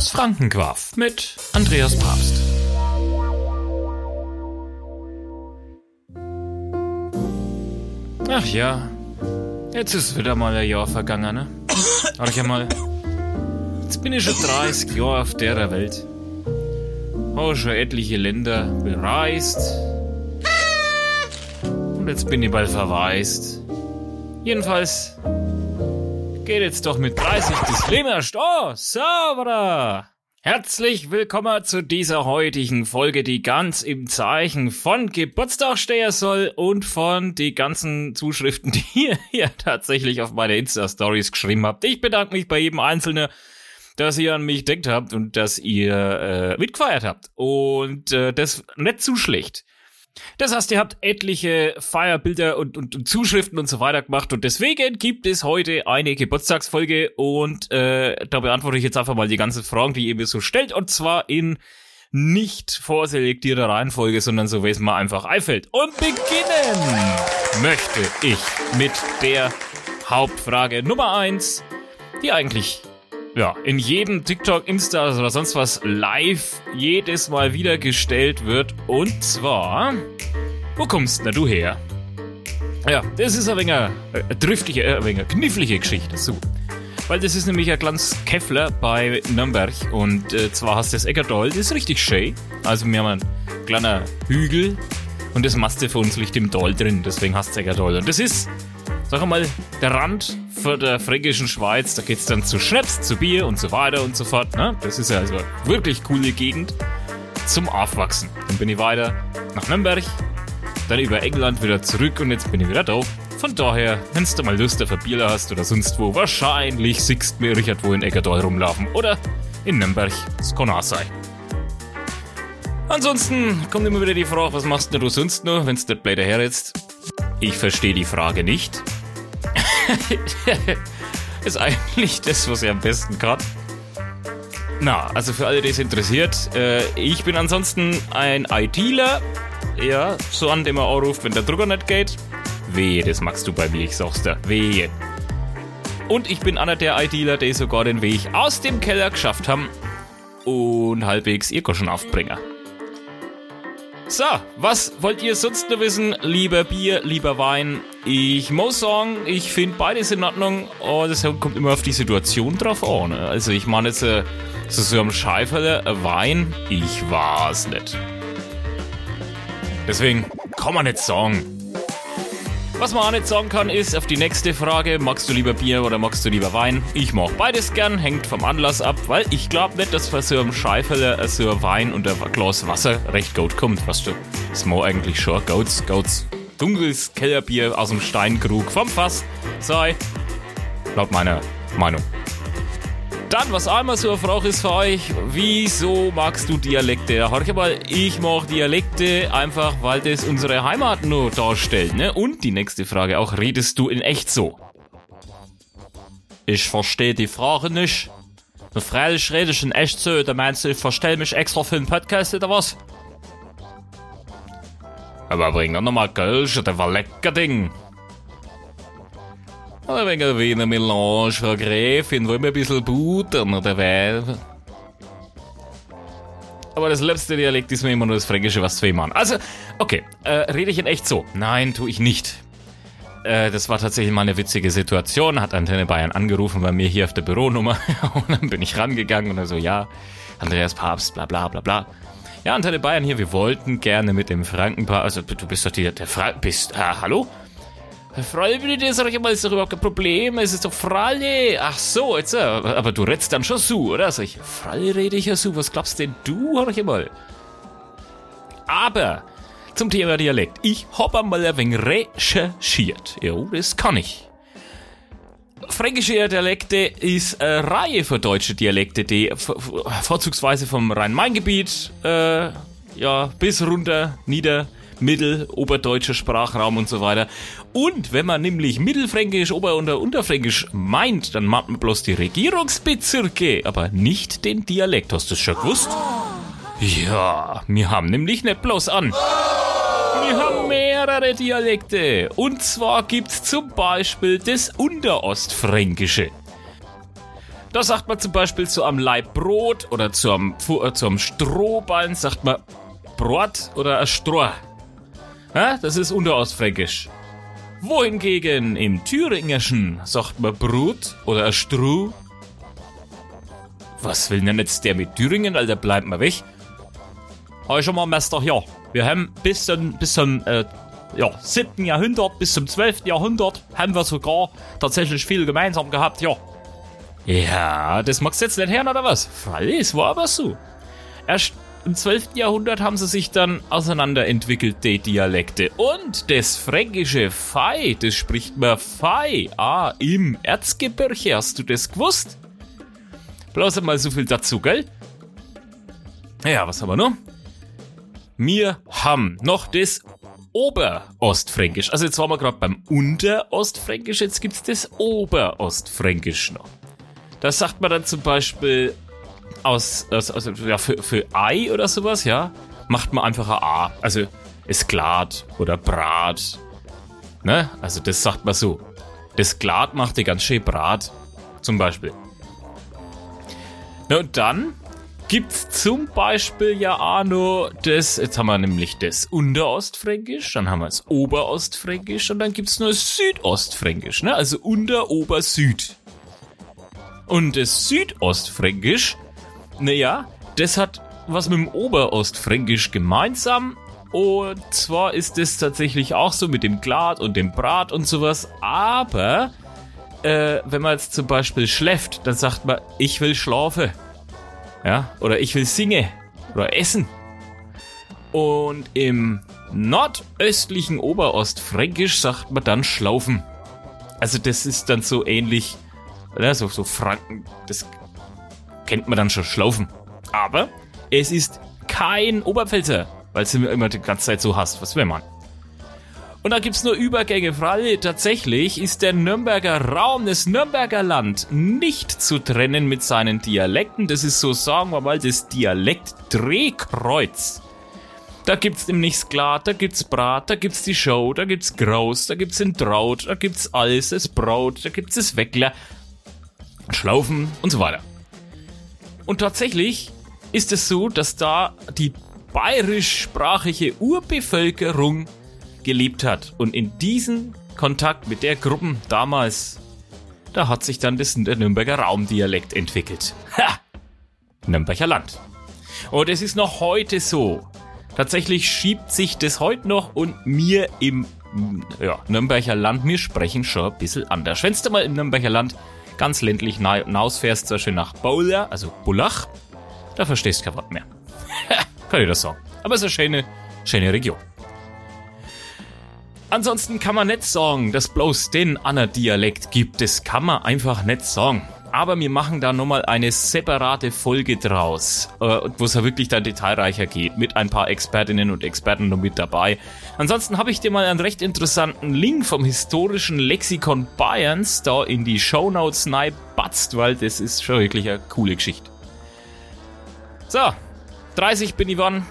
Das Frankenquaff mit Andreas Papst. Ach ja, jetzt ist wieder mal ein Jahr vergangen, ne? Ach ja mal, jetzt bin ich schon 30 Jahre auf der Welt. Habe schon etliche Länder bereist. Und jetzt bin ich bald verwaist. Jedenfalls geht jetzt doch mit 30 das Leben erst. Oh, sauberer! Herzlich willkommen zu dieser heutigen Folge, die ganz im Zeichen von Geburtstag stehen soll und von die ganzen Zuschriften, die ihr hier tatsächlich auf meine Insta-Stories geschrieben habt. Ich bedanke mich bei jedem Einzelnen, dass ihr an mich denkt habt und dass ihr äh, mitgefeiert habt. Und äh, das nicht zu schlecht. Das heißt, ihr habt etliche Feierbilder und, und, und, Zuschriften und so weiter gemacht und deswegen gibt es heute eine Geburtstagsfolge und äh, da beantworte ich jetzt einfach mal die ganzen Fragen, die ihr mir so stellt und zwar in nicht vorselektierter Reihenfolge, sondern so wie es mir einfach einfällt. Und beginnen möchte ich mit der Hauptfrage Nummer eins, die eigentlich ja, in jedem TikTok, Insta oder sonst was live jedes Mal wieder gestellt wird. Und zwar, wo kommst denn du her? Ja, das ist ein wenig eine äh, driftige, äh, ein wenig eine knifflige Geschichte. So. Weil das ist nämlich ein kleines Keffler bei Nürnberg. Und äh, zwar hast du das Eckerdal, das ist richtig schön. Also wir haben einen kleinen Hügel und das Maste für uns liegt im Tal drin. Deswegen hast du Eckerdal. Und das ist, sag mal, der Rand der fränkischen Schweiz, da geht's dann zu Schnaps, zu Bier und so weiter und so fort. Ne? Das ist ja also wirklich coole Gegend zum Aufwachsen. Dann bin ich weiter nach Nürnberg, dann über England wieder zurück und jetzt bin ich wieder da. Von daher, wenn du mal Lust auf ein Bier hast oder sonst wo, wahrscheinlich siehst mir Richard wo in Eckerdal rumlaufen oder in Nürnberg. Das kann auch sein. Ansonsten kommt immer wieder die Frage, was machst du sonst noch, wenn's nicht blöd herretzt? Ich verstehe die Frage nicht. ist eigentlich das, was er am besten kann. Na, also für alle, die es interessiert, äh, ich bin ansonsten ein ITler. Ja, so an dem er anruft, wenn der Drucker nicht geht. Wehe, das magst du bei mir, ich sag's dir. Wehe. Und ich bin einer der ITler, die sogar den Weg aus dem Keller geschafft haben und halbwegs ihr schon aufbringen. So, was wollt ihr sonst noch wissen? Lieber Bier, lieber Wein? Ich muss sagen, ich finde beides in Ordnung. Oh, das kommt immer auf die Situation drauf an. Ne? Also ich meine jetzt äh, so, so am Scheiferle, ein Wein, ich weiß nicht. Deswegen kann man nicht sagen. Was man auch nicht sagen kann, ist auf die nächste Frage, magst du lieber Bier oder magst du lieber Wein? Ich mag beides gern, hängt vom Anlass ab, weil ich glaube nicht, dass bei so einem Scheiferle so ein Wein und ein Glas Wasser recht gut kommt, weißt du. Das mag eigentlich schon Goats, Goats. Dunkles Kellerbier aus dem Steinkrug vom Fass sei, laut meiner Meinung. Dann, was einmal so eine Frage ist für euch, wieso magst du Dialekte? Horch mal, ich mag Dialekte einfach, weil das unsere Heimat nur darstellt, ne? Und die nächste Frage auch, redest du in echt so? Ich verstehe die Frage nicht. Freilich rede ich in echt so, da meinst du, ich verstell mich extra für den Podcast oder was? Aber bring doch nochmal Kölsch, das war lecker Ding. Oder wegen Wiener Melange, Frau Gräfin, wollen wir ein bisschen buttern oder was? Aber das letzte Dialekt ist mir immer nur das Fränkische, was zwei machen. Also, okay, äh, rede ich in echt so? Nein, tue ich nicht. Äh, das war tatsächlich mal eine witzige Situation. Hat Antenne Bayern angerufen bei mir hier auf der Büronummer. und dann bin ich rangegangen und er so, ja, Andreas Papst, bla bla bla bla. Ja, Antenne Bayern hier, wir wollten gerne mit dem Frankenpaar, also du bist doch die, der Fra bist, ah, hallo? Freiwillige, sag ich mal, ist doch überhaupt kein Problem. Es ist doch Fralle. Ach so, jetzt, äh, aber du redst dann schon so, oder? Sag ich, Fralle rede ich ja so. Was glaubst denn du, sag ich mal? Aber zum Thema Dialekt. Ich hab einmal ein wenig recherchiert. Jo, das kann ich. Fränkische Dialekte ist eine Reihe von deutschen Dialekte, die vorzugsweise vom Rhein-Main-Gebiet äh, ja, bis runter, nieder Mittel, oberdeutscher Sprachraum und so weiter. Und wenn man nämlich Mittelfränkisch, Ober- und Unterfränkisch meint, dann meint man bloß die Regierungsbezirke, aber nicht den Dialekt. Hast du das schon gewusst? Ja, wir haben nämlich nicht bloß an. Wir haben mehrere Dialekte. Und zwar gibt's zum Beispiel das Unterostfränkische. Da sagt man zum Beispiel zu einem Leib Brot oder zum, äh, zum Strohballen sagt man Brot oder ein Stroh. Ja, das ist unterostfränkisch. Wohingegen im Thüringerschen sagt man Brut oder ein Struh. Was will denn jetzt der mit Thüringen, Alter? Bleibt mal weg. Hab schon mal, Meister, ja. Wir haben bis zum, bis zum äh, ja, 7. Jahrhundert, bis zum 12. Jahrhundert haben wir sogar tatsächlich viel gemeinsam gehabt, ja. Ja, das magst du jetzt nicht hören, oder was? Freilich, war aber so. Erst im 12. Jahrhundert haben sie sich dann auseinanderentwickelt, die Dialekte. Und das fränkische Fei, das spricht man Fei. Ah, im Erzgebirge, hast du das gewusst? Bloß einmal so viel dazu, gell? Ja, was haben wir noch? Wir haben noch das Oberostfränkisch. Also jetzt waren wir gerade beim Unterostfränkisch, jetzt gibt's das Oberostfränkisch noch. Da sagt man dann zum Beispiel aus, aus, aus ja, für, für Ei oder sowas, ja, macht man einfach ein A. Also ist glatt oder Brat. Ne? Also das sagt man so. Das glatt macht die ganz schön Brat. Zum Beispiel. Na und dann gibt's zum Beispiel ja auch noch das, jetzt haben wir nämlich das Unterostfränkisch, dann haben wir das Oberostfränkisch und dann gibt's nur das Südostfränkisch, ne? Also Unter, Ober, Süd. Und das Südostfränkisch naja, das hat was mit dem Oberostfränkisch gemeinsam. Und zwar ist es tatsächlich auch so mit dem Glad und dem Brat und sowas. Aber äh, wenn man jetzt zum Beispiel schläft, dann sagt man, ich will schlafen. Ja, oder ich will singen oder essen. Und im nordöstlichen Oberostfränkisch sagt man dann schlaufen. Also das ist dann so ähnlich, oder? So, so Franken, das kennt man dann schon Schlaufen. Aber es ist kein Oberpfälzer, weil es immer die ganze Zeit so hasst. Was will man? Und da gibt's nur Übergänge, Fralle. Tatsächlich ist der Nürnberger Raum, das Nürnberger Land, nicht zu trennen mit seinen Dialekten. Das ist so, sagen wir mal, das Dialekt-Drehkreuz. Da gibt's nämlich Sklat, da gibt's Brat, da gibt's die Show, da gibt's Graus, da gibt's den Traut, da gibt's alles, das Braut, da gibt's das Weckler, Schlaufen und so weiter. Und tatsächlich ist es so, dass da die bayerischsprachige Urbevölkerung gelebt hat. Und in diesem Kontakt mit der Gruppe damals, da hat sich dann das, der Nürnberger Raumdialekt entwickelt. Ha! Nürnberger Land. Und es ist noch heute so. Tatsächlich schiebt sich das heute noch und mir im ja, Nürnberger Land, wir sprechen schon ein bisschen anders. Wenn du mal im Nürnberger Land ganz ländlich hinausfährst, zum Beispiel nach Bouler, also Bulach, da verstehst du kein Wort mehr. kann ich das sagen. Aber es ist eine schöne, schöne Region. Ansonsten kann man nicht sagen, dass bloß den Anna Dialekt gibt. Das kann man einfach nicht sagen. Aber wir machen da nochmal eine separate Folge draus, äh, wo es ja wirklich dann detailreicher geht, mit ein paar Expertinnen und Experten noch mit dabei. Ansonsten habe ich dir mal einen recht interessanten Link vom historischen Lexikon Bayerns da in die Shownotes batzt, weil das ist schon wirklich eine coole Geschichte. So, 30 bin ich wann.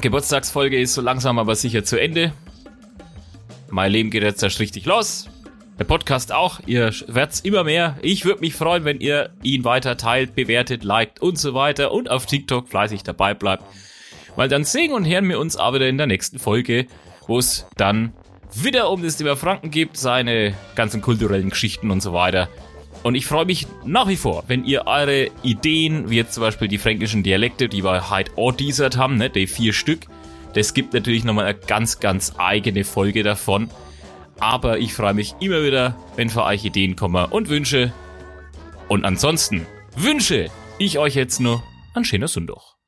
Geburtstagsfolge ist so langsam aber sicher zu Ende. Mein Leben geht jetzt erst richtig los. Der Podcast auch. Ihr werdt's immer mehr. Ich würde mich freuen, wenn ihr ihn weiter teilt, bewertet, liked und so weiter und auf TikTok fleißig dabei bleibt. Weil dann sehen und hören wir uns aber wieder in der nächsten Folge, wo es dann wieder um das Thema Franken gibt, seine ganzen kulturellen Geschichten und so weiter. Und ich freue mich nach wie vor, wenn ihr eure Ideen, wie jetzt zum Beispiel die fränkischen Dialekte, die wir heute ordisert haben, ne, die vier Stück, das gibt natürlich nochmal eine ganz, ganz eigene Folge davon. Aber ich freue mich immer wieder, wenn für euch Ideen kommen und Wünsche. Und ansonsten wünsche ich euch jetzt nur ein schöner Sonntag.